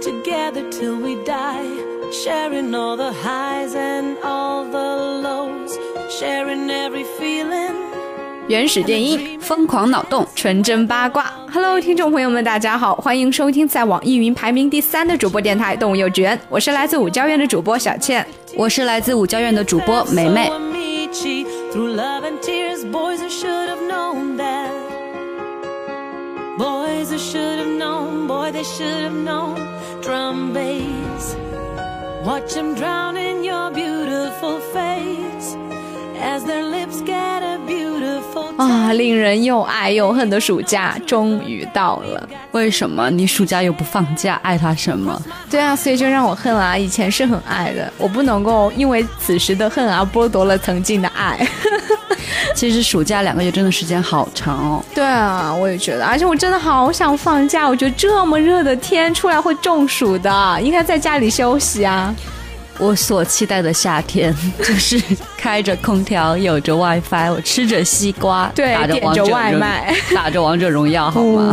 together till we die sharing all the highs and all the lows sharing every feeling 原始电音疯狂脑洞纯真八卦 hello 听众朋友们大家好欢迎收听在网易云排名第三的主播电台动物幼稚园我是来自五教院的主播小倩我是来自五教院的主播梅梅 boys should have known. Boy they should have known. Drum bass. Watch them drown in your beautiful face. As their lips get 啊令人又爱又恨的暑假终于到了为什么你暑假又不放假爱他什么对啊所以就让我恨啊以前是很爱的我不能够因为此时的恨而剥夺了曾经的爱 其实暑假两个月真的时间好长哦。对啊，我也觉得，而且我真的好想放假。我觉得这么热的天出来会中暑的，应该在家里休息啊。我所期待的夏天 就是开着空调，有着 WiFi，我吃着西瓜，对，点着外卖，打着王者荣耀，好吗？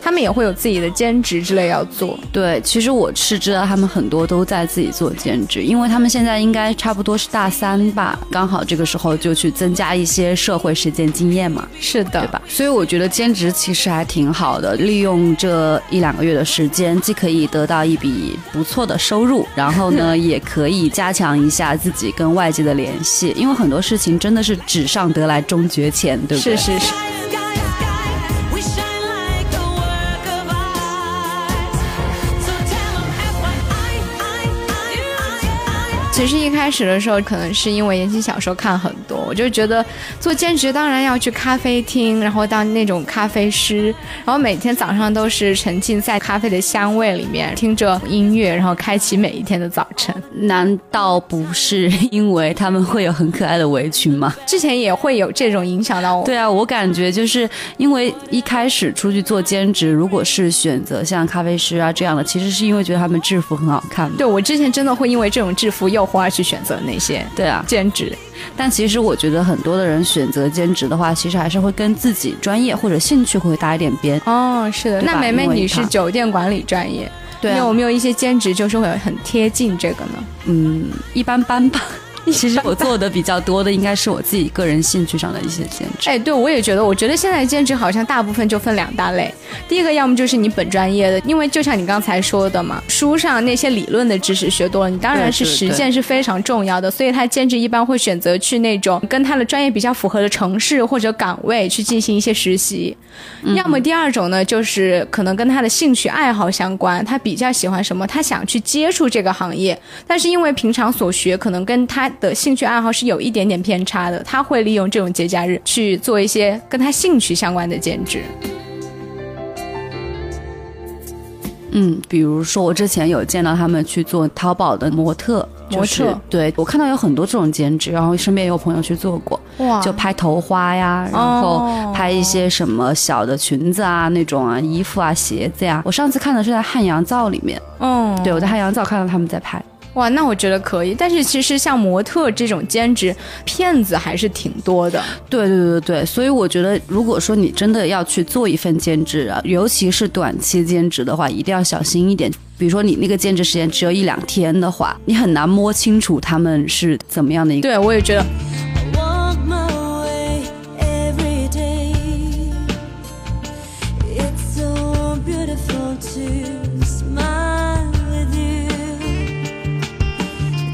他们也会有自己的兼职之类要做。对，其实我是知道他们很多都在自己做兼职，因为他们现在应该差不多是大三吧，刚好这个时候就去增加一些社会实践经验嘛。是的，对吧？所以我觉得兼职其实还挺好的，利用这一两个月的时间，既可以得到一笔不错的收入，然后呢，也可以加强一下自己跟外界的联系，因为很多事情。真的是纸上得来终觉浅，对不对？是是是。其实一开始的时候，可能是因为言情小说看很多，我就觉得做兼职当然要去咖啡厅，然后当那种咖啡师，然后每天早上都是沉浸在咖啡的香味里面，听着音乐，然后开启每一天的早晨。难道不是因为他们会有很可爱的围裙吗？之前也会有这种影响到我。对啊，我感觉就是因为一开始出去做兼职，如果是选择像咖啡师啊这样的，其实是因为觉得他们制服很好看。对我之前真的会因为这种制服诱。或去选择那些对啊兼职，但其实我觉得很多的人选择兼职的话，其实还是会跟自己专业或者兴趣会搭一点边。哦，是的，那梅梅你是酒店管理专业，对，有没有一些兼职就是会很贴近这个呢？嗯，一般般吧。其实我做的比较多的应该是我自己个人兴趣上的一些兼职。哎，对，我也觉得，我觉得现在兼职好像大部分就分两大类。第一个，要么就是你本专业的，因为就像你刚才说的嘛，书上那些理论的知识学多了，你当然是实践是非常重要的。所以他兼职一般会选择去那种跟他的专业比较符合的城市或者岗位去进行一些实习。要么第二种呢，就是可能跟他的兴趣爱好相关，他比较喜欢什么，他想去接触这个行业，但是因为平常所学可能跟他的兴趣爱好是有一点点偏差的，他会利用这种节假日去做一些跟他兴趣相关的兼职。嗯，比如说我之前有见到他们去做淘宝的模特，模特，对我看到有很多这种兼职，然后身边也有朋友去做过，哇，就拍头花呀，然后拍一些什么小的裙子啊那种啊，衣服啊，鞋子呀。我上次看的是在汉阳造里面，嗯，对我在汉阳造看到他们在拍。哇，那我觉得可以。但是其实像模特这种兼职，骗子还是挺多的。对对对对，所以我觉得，如果说你真的要去做一份兼职啊，尤其是短期兼职的话，一定要小心一点。比如说你那个兼职时间只有一两天的话，你很难摸清楚他们是怎么样的一个。对，我也觉得。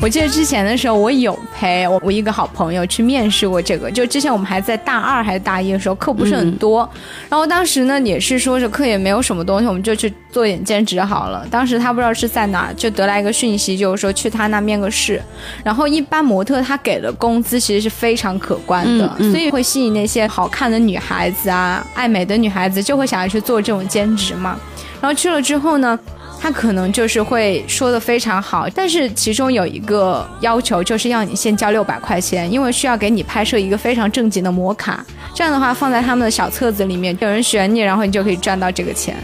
我记得之前的时候，我有陪我我一个好朋友去面试过这个。就之前我们还在大二还是大一的时候，课不是很多。然后当时呢，也是说着课也没有什么东西，我们就去做点兼职好了。当时他不知道是在哪，就得来一个讯息，就是说去他那面个试。然后一般模特他给的工资其实是非常可观的，所以会吸引那些好看的女孩子啊、爱美的女孩子，就会想要去做这种兼职嘛。然后去了之后呢？他可能就是会说的非常好，但是其中有一个要求，就是要你先交六百块钱，因为需要给你拍摄一个非常正经的模卡。这样的话，放在他们的小册子里面，有人选你，然后你就可以赚到这个钱。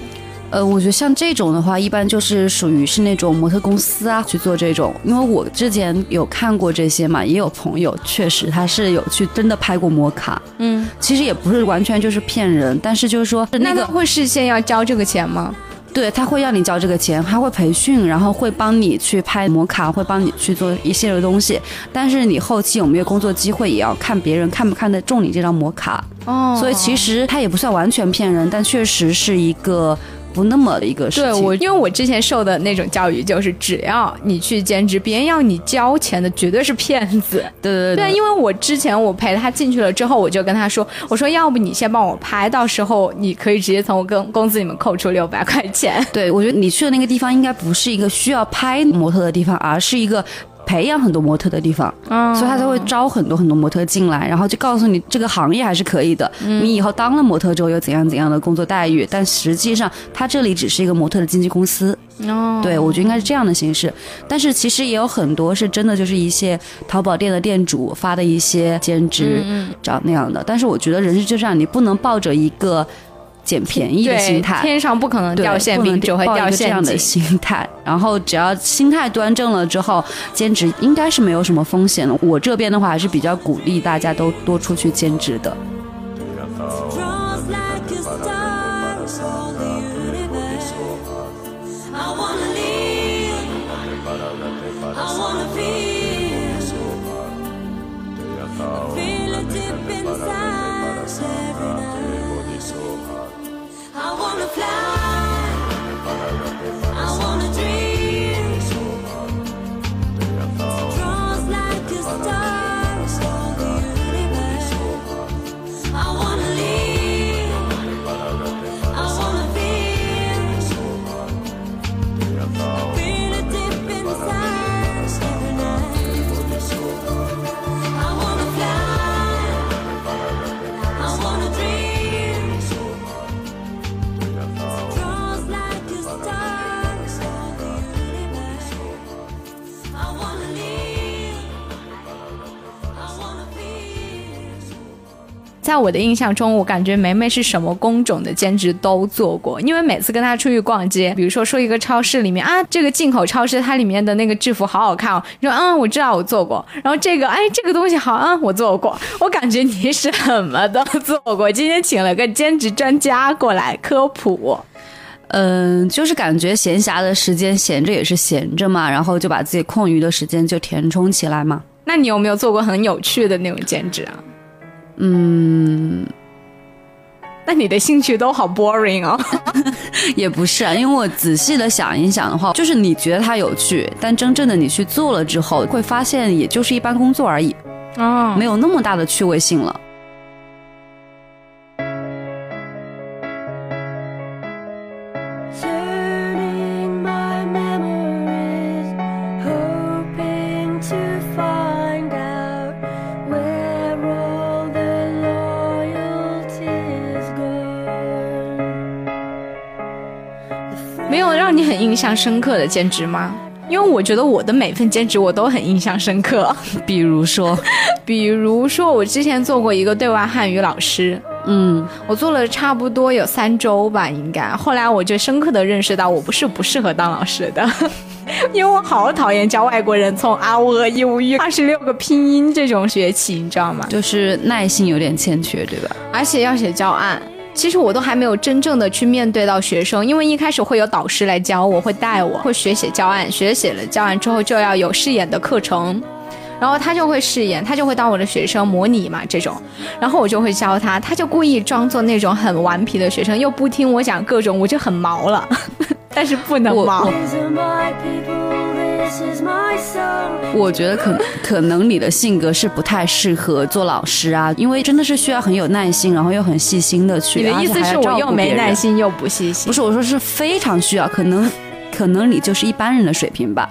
呃，我觉得像这种的话，一般就是属于是那种模特公司啊去做这种，因为我之前有看过这些嘛，也有朋友确实他是有去真的拍过模卡。嗯，其实也不是完全就是骗人，但是就是说那个会事先要交这个钱吗？对他会让你交这个钱，他会培训，然后会帮你去拍模卡，会帮你去做一系列的东西。但是你后期有没有工作机会，也要看别人看不看得中你这张模卡。哦，所以其实他也不算完全骗人，但确实是一个。不那么的一个事情，对我，因为我之前受的那种教育就是，只要你去兼职，别人要你交钱的绝对是骗子。对对对，因为我之前我陪他进去了之后，我就跟他说，我说要不你先帮我拍，到时候你可以直接从我工工资里面扣除六百块钱。对，我觉得你去的那个地方应该不是一个需要拍模特的地方，而是一个。培养很多模特的地方，所以他才会招很多很多模特进来，然后就告诉你这个行业还是可以的。你以后当了模特之后有怎样怎样的工作待遇，但实际上他这里只是一个模特的经纪公司。哦，对我觉得应该是这样的形式。但是其实也有很多是真的，就是一些淘宝店的店主发的一些兼职找那样的。但是我觉得人是就这样，你不能抱着一个。捡便宜的心态，天上不可能掉馅饼，就会掉这样的心态。然后只要心态端正了之后，兼职应该是没有什么风险的。我这边的话还是比较鼓励大家都多出去兼职的。在我的印象中，我感觉梅梅是什么工种的兼职都做过，因为每次跟她出去逛街，比如说说一个超市里面啊，这个进口超市它里面的那个制服好好看哦，你说嗯，我知道我做过，然后这个哎，这个东西好啊，我做过，我感觉你什么都做过。今天请了个兼职专家过来科普，嗯，就是感觉闲暇的时间闲着也是闲着嘛，然后就把自己空余的时间就填充起来嘛。那你有没有做过很有趣的那种兼职啊？嗯，那你的兴趣都好 boring 哦，也不是啊，因为我仔细的想一想的话，就是你觉得它有趣，但真正的你去做了之后，会发现也就是一般工作而已，哦，没有那么大的趣味性了。象深刻的兼职吗？因为我觉得我的每份兼职我都很印象深刻。比如说，比如说我之前做过一个对外汉语老师，嗯，我做了差不多有三周吧，应该。后来我就深刻的认识到，我不是不适合当老师的。因为我好讨厌教外国人从啊我一无语二十六个拼音这种学起，你知道吗？就是耐心有点欠缺，对吧？而且要写教案，其实我都还没有真正的去面对到学生，因为一开始会有导师来教我，会带我，会学写教案，学写了教案之后就要有试演的课程。然后他就会试演，他就会当我的学生模拟嘛这种，然后我就会教他，他就故意装作那种很顽皮的学生，又不听我讲各种，我就很毛了，但是不能毛。我觉得可可能你的性格是不太适合做老师啊，因为真的是需要很有耐心，然后又很细心的去。你的意思是我又没耐心又不细心？不是，我说是非常需要，可能可能你就是一般人的水平吧。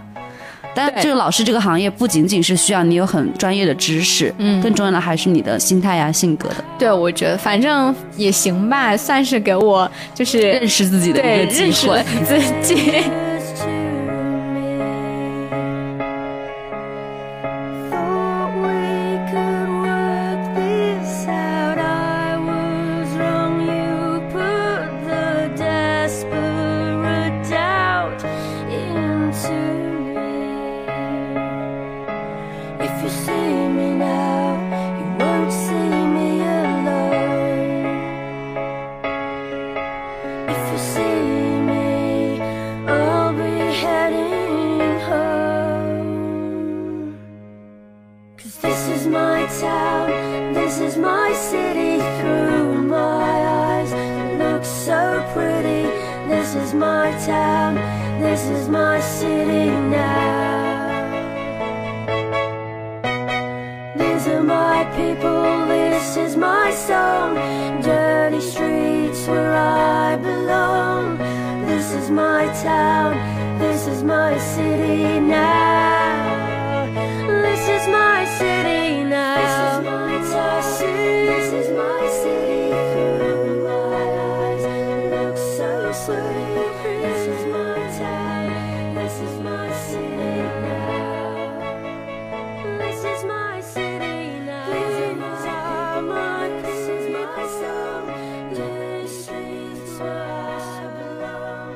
但这个老师这个行业不仅仅是需要你有很专业的知识，嗯，更重要的还是你的心态呀、性格的。对，我觉得反正也行吧，算是给我就是认识自己的一个机会。自己。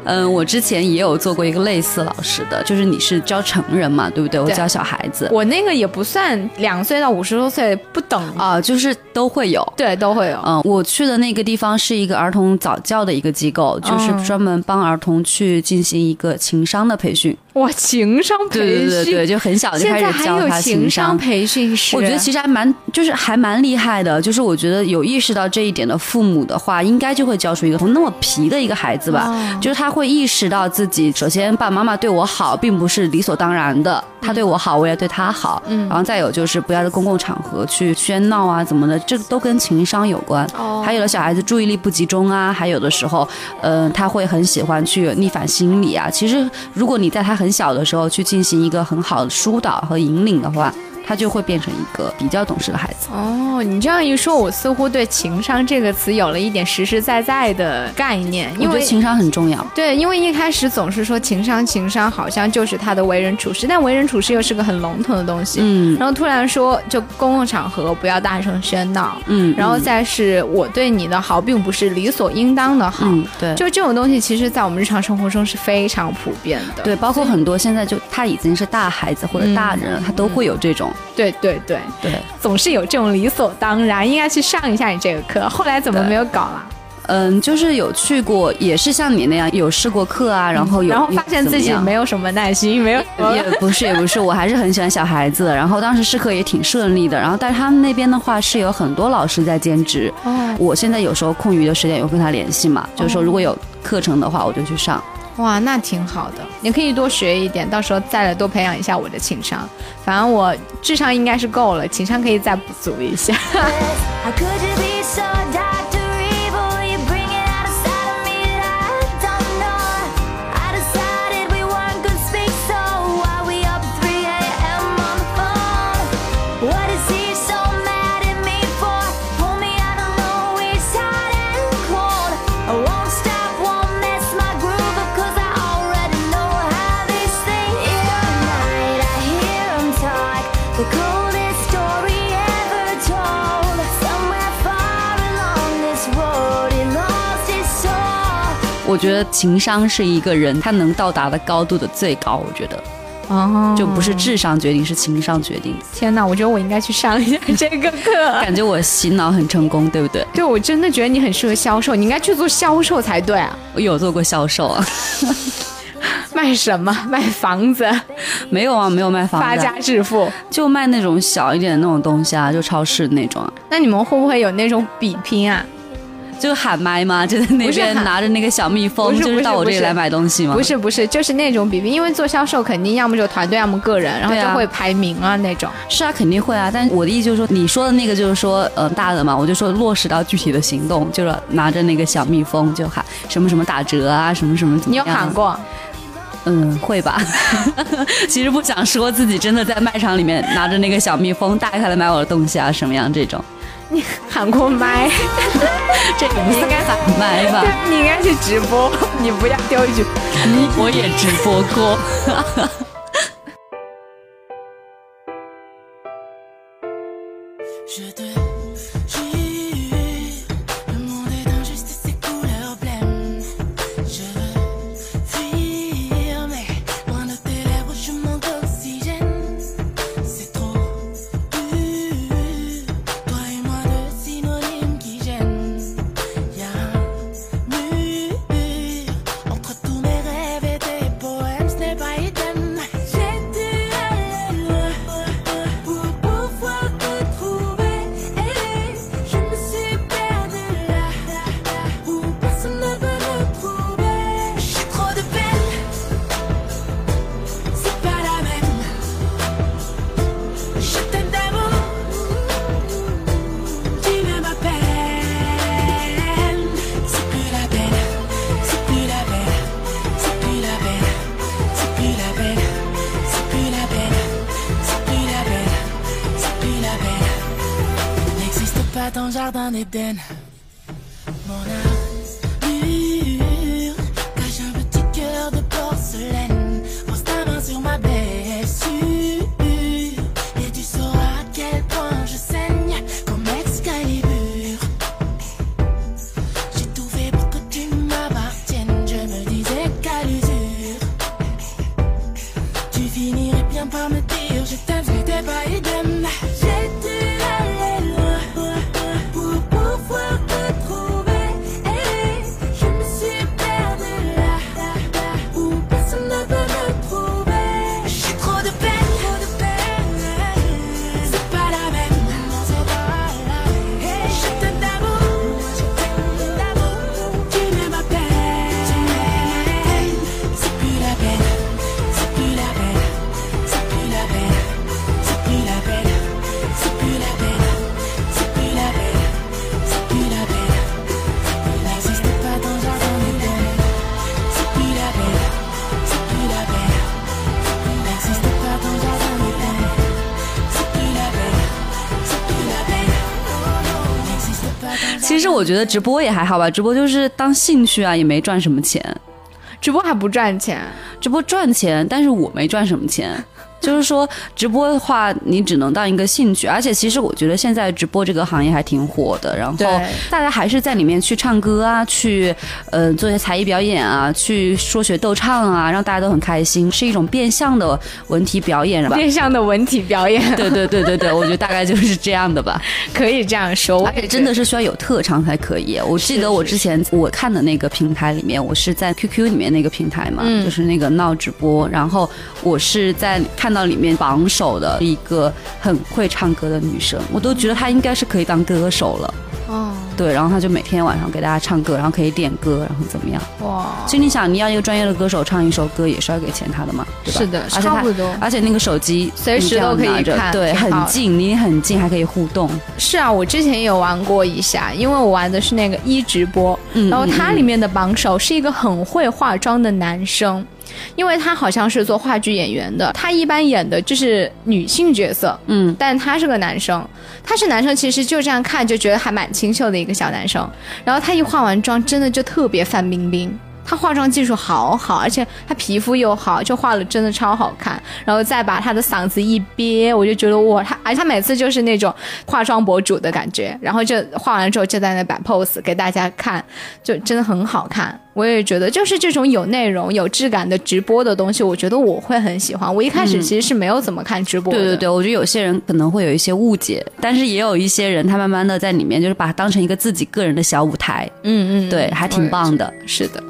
嗯，我之前也有做过一个类似老师的，就是你是教成人嘛，对不对？我教小孩子，我那个也不算两岁到五十多岁不等啊，就是都会有，对，都会有。嗯，我去的那个地方是一个儿童早教的一个机构，就是专门帮儿童去进行一个情商的培训。哇，情商培训，对对对对，就很小就开始教他情商培训师。我觉得其实还蛮，就是还蛮厉害的。就是我觉得有意识到这一点的父母的话，应该就会教出一个不那么皮的一个孩子吧。就是他会意识到自己，首先爸爸妈妈对我好，并不是理所当然的。他对我好，我也对他好。嗯。然后再有就是不要在公共场合去喧闹啊，怎么的，这都跟情商有关。哦。还有的小孩子注意力不集中啊，还有的时候，嗯，他会很喜欢去逆反心理啊。其实如果你在他很小的时候去进行一个很好的疏导和引领的话。他就会变成一个比较懂事的孩子哦。你这样一说，我似乎对“情商”这个词有了一点实实在在的概念。因为情商很重要。对，因为一开始总是说情商，情商好像就是他的为人处事，但为人处事又是个很笼统的东西。嗯。然后突然说，就公共场合不要大声喧闹。嗯。然后再是我对你的好，并不是理所应当的好。嗯。对。就这种东西，其实在我们日常生活中是非常普遍的。对，包括很多现在就他已经是大孩子或者大人了，他都会有这种。对对对对，总是有这种理所当然，应该去上一下你这个课。后来怎么没有搞了？嗯，就是有去过，也是像你那样有试过课啊，然后有，然后发现自己没有什么耐心，没有，也不是也不是，我还是很喜欢小孩子。然后当时试课也挺顺利的。然后但是他们那边的话是有很多老师在兼职。哦，我现在有时候空余的时间也会跟他联系嘛，就是说如果有课程的话，我就去上。哇，那挺好的，你可以多学一点，到时候再来多培养一下我的情商。反正我智商应该是够了，情商可以再补足一下。我觉得情商是一个人他能到达的高度的最高，我觉得。哦，就不是智商决定，是情商决定。天哪，我觉得我应该去上一下这个课。感觉我洗脑很成功，对不对？对，我真的觉得你很适合销售，你应该去做销售才对啊。我有做过销售啊。卖什么？卖房子？没有啊，没有卖房子。发家致富，就卖那种小一点的那种东西啊，就超市那种。那你们会不会有那种比拼啊？就喊麦吗？就在那边拿着那个小蜜蜂，就是到我这里来买东西吗？不是不是，就是那种比拼，因为做销售肯定要么就团队，要么个人，然后就会排名啊那种。是啊，肯定会啊。但我的意思就是说，你说的那个就是说，嗯，大的嘛，我就说落实到具体的行动，就是拿着那个小蜜蜂就喊什么什么打折啊，什么什么。你有喊过？嗯，会吧。其实不想说自己真的在卖场里面拿着那个小蜜蜂大开来买我的东西啊，什么样这种。你喊过麦？这你不应该喊麦吧？你应该去直播，你不要丢一句。我也直播过。ton jardin d'Éden. 我觉得直播也还好吧，直播就是当兴趣啊，也没赚什么钱。直播还不赚钱？直播赚钱，但是我没赚什么钱。就是说，直播的话，你只能当一个兴趣，而且其实我觉得现在直播这个行业还挺火的。然后大家还是在里面去唱歌啊，去呃做一些才艺表演啊，去说学逗唱啊，让大家都很开心，是一种变相的文体表演，吧？变相的文体表演。对对对对对，我觉得大概就是这样的吧，可以这样说。而且真的是需要有特长才可以。我记得我之前我看的那个平台里面，我是在 QQ 里面那个平台嘛，就是那个闹直播，然后我是在看。到里面榜首的一个很会唱歌的女生，我都觉得她应该是可以当歌手了。哦，对，然后她就每天晚上给大家唱歌，然后可以点歌，然后怎么样？哇！其实你想，你要一个专业的歌手唱一首歌，也是要给钱他的嘛，对吧？是的，差不多。而且那个手机随时都可以看，对，很近，离你很近，还可以互动。是啊，我之前也有玩过一下，因为我玩的是那个一直播，然后它里面的榜首是一个很会化妆的男生。因为他好像是做话剧演员的，他一般演的就是女性角色，嗯，但他是个男生，他是男生，其实就这样看就觉得还蛮清秀的一个小男生。然后他一化完妆，真的就特别范冰冰，她化妆技术好好，而且她皮肤又好，就画了真的超好看。然后再把她的嗓子一憋，我就觉得哇，她而且她每次就是那种化妆博主的感觉，然后就画完之后就在那摆 pose 给大家看，就真的很好看。我也觉得，就是这种有内容、有质感的直播的东西，我觉得我会很喜欢。我一开始其实是没有怎么看直播的。对对对，我觉得有些人可能会有一些误解，但是也有一些人，他慢慢的在里面就是把它当成一个自己个人的小舞台。嗯嗯，对，还挺棒的。是的。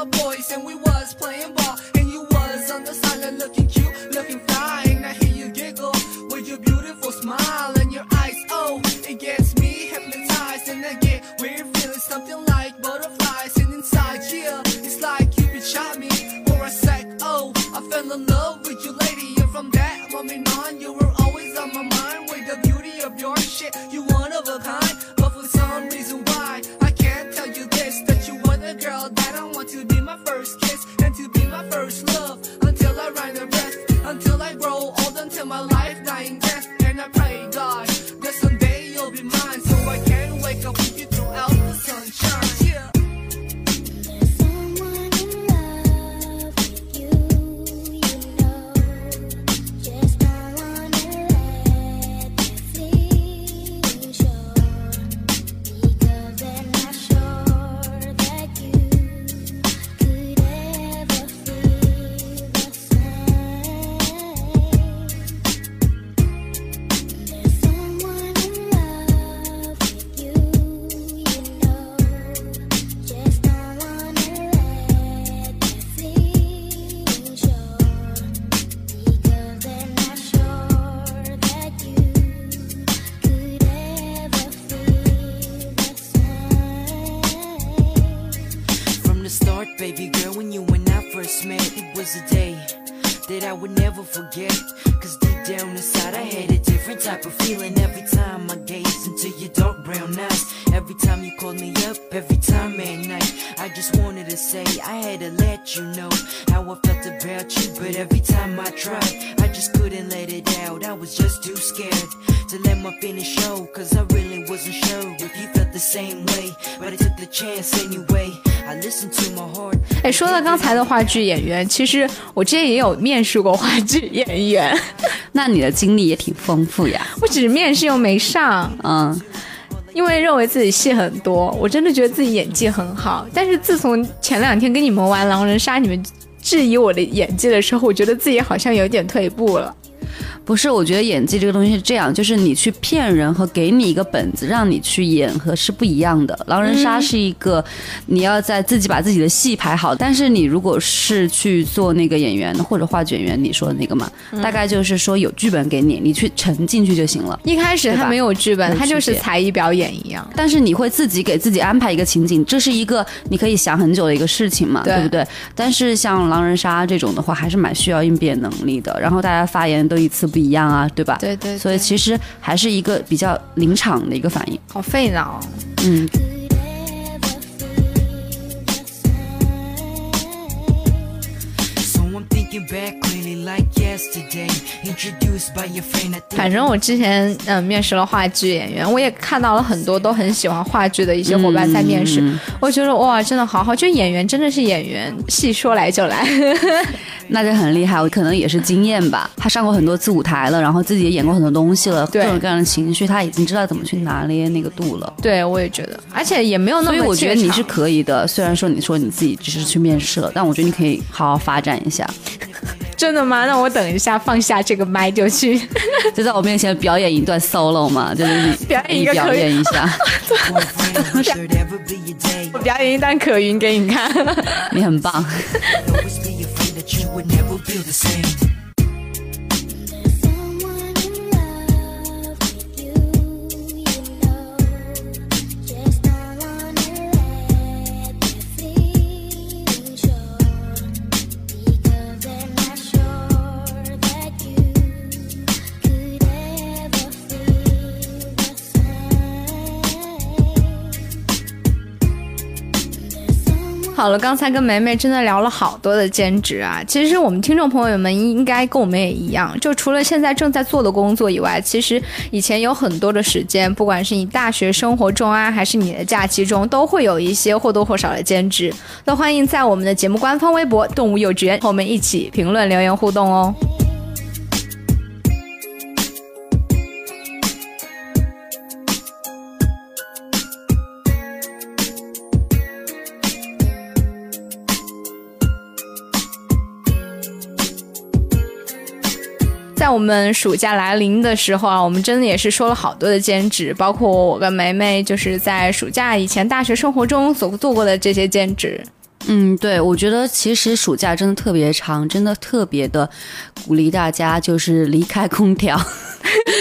my boys and we was playing ball. And you was on the sideline looking cute, looking fine. I hear you giggle with your beautiful smile and your eyes. Oh, it gets me hypnotized. And I get weird feeling something like butterflies. And inside, yeah, it's like Cupid shot me for a sec. Oh, I fell in love with you, lady. And from that moment on, you were always on my mind with the beauty of your shit. You one of a kind, but for some reason why, I can't tell you. Baby girl, when you and I first met, it was a day that I would never forget. Cause deep down inside, I had a different type of feeling every time I gazed into your dark brown eyes. 哎，说到刚才的话剧演员，其实我之前也有面试过话剧演员，那你的经历也挺丰富呀。我只是面试又没上，嗯， 因为认为自己戏很多，我真的觉得自己演技很好。但是自从前两天跟你们玩狼人杀，你们质疑我的演技的时候，我觉得自己好像有点退步了。不是，我觉得演技这个东西是这样，就是你去骗人和给你一个本子让你去演和是不一样的。狼人杀是一个，你要在自己把自己的戏排好，但是你如果是去做那个演员或者话剧演员，你说的那个嘛，大概就是说有剧本给你，你去沉进去就行了。一开始他没有剧本，他就是才艺表演一样。但是你会自己给自己安排一个情景，这是一个你可以想很久的一个事情嘛，对不对？但是像狼人杀这种的话，还是蛮需要应变能力的。然后大家发言都一次不。一样啊，对吧？对对，所以其实还是一个比较临场的一个反应，好费脑。嗯。反正我之前嗯面试了话剧演员，我也看到了很多都很喜欢话剧的一些伙伴在面试，我觉得哇，真的好好，就演员真的是演员，戏说来就来，那就很厉害。我可能也是经验吧，他上过很多次舞台了，然后自己也演过很多东西了，各种各样的情绪，他已经知道怎么去拿捏那个度了。对，我也觉得，而且也没有那么，所以我觉得你是可以的。虽然说你说你自己只是去面试了，但我觉得你可以好好发展一下。真的吗？那我等一下放下这个麦就去，就在我面前表演一段 solo 嘛，就是你表演一个表演一下。我表演一段可云给你看，你很棒。好好了，刚才跟梅梅真的聊了好多的兼职啊。其实我们听众朋友们应该跟我们也一样，就除了现在正在做的工作以外，其实以前有很多的时间，不管是你大学生活中啊，还是你的假期中，都会有一些或多或少的兼职。那欢迎在我们的节目官方微博“动物幼稚园”和我们一起评论留言互动哦。我们暑假来临的时候啊，我们真的也是说了好多的兼职，包括我跟梅梅就是在暑假以前大学生活中所做过的这些兼职。嗯，对，我觉得其实暑假真的特别长，真的特别的鼓励大家，就是离开空调，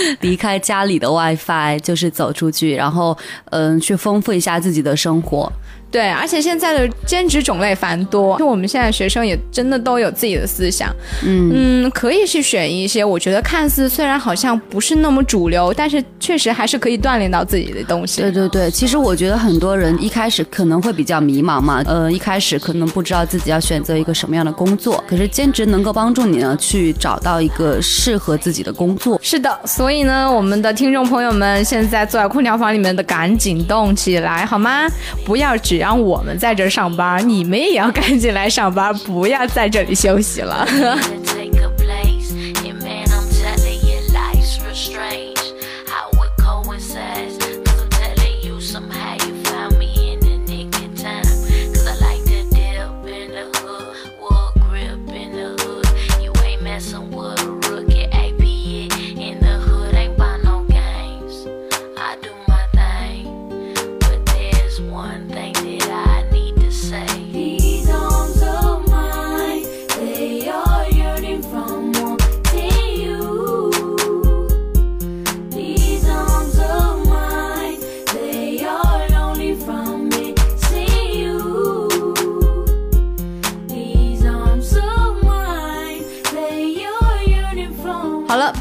离开家里的 WiFi，就是走出去，然后嗯，去丰富一下自己的生活。对，而且现在的兼职种类繁多，就我们现在学生也真的都有自己的思想，嗯嗯，可以去选一些我觉得看似虽然好像不是那么主流，但是确实还是可以锻炼到自己的东西。对对对，其实我觉得很多人一开始可能会比较迷茫嘛，呃，一开始可能不知道自己要选择一个什么样的工作，可是兼职能够帮助你呢去找到一个适合自己的工作。是的，所所以呢，我们的听众朋友们现在坐在空调房里面的赶紧动起来好吗？不要只。让我们在这上班，你们也要赶紧来上班，不要在这里休息了。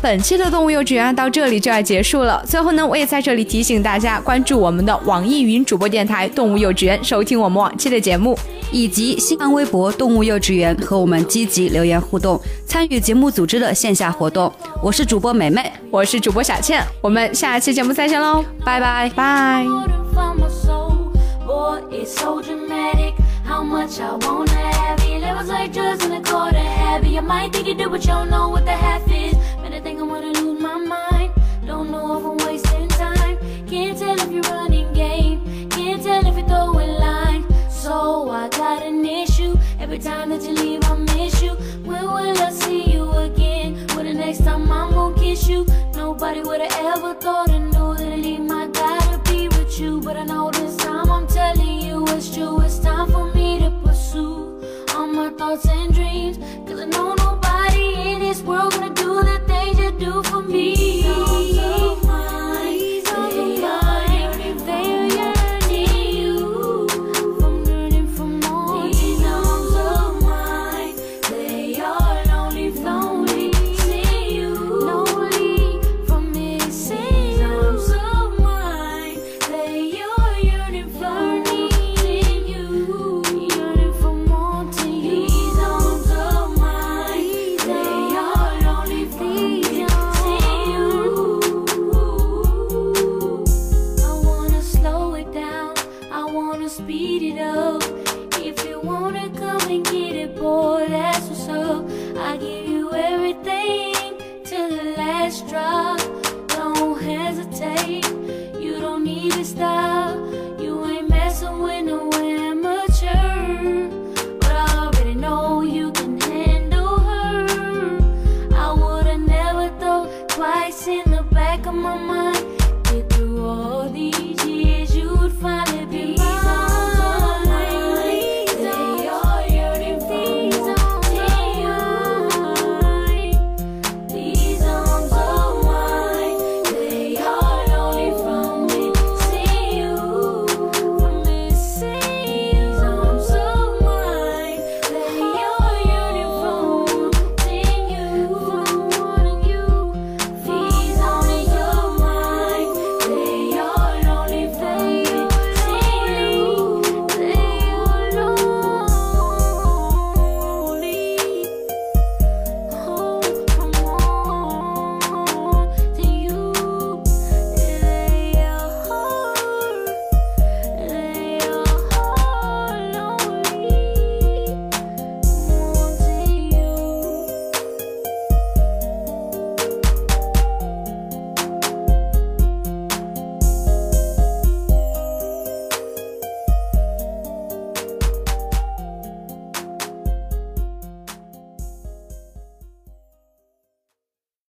本期的动物幼稚园到这里就要结束了。最后呢，我也在这里提醒大家，关注我们的网易云主播电台“动物幼稚园”，收听我们往期的节目，以及新浪微博“动物幼稚园”和我们积极留言互动，参与节目组织的线下活动。我是主播美美，我是主播小倩，我们下期节目再见喽，拜拜拜。I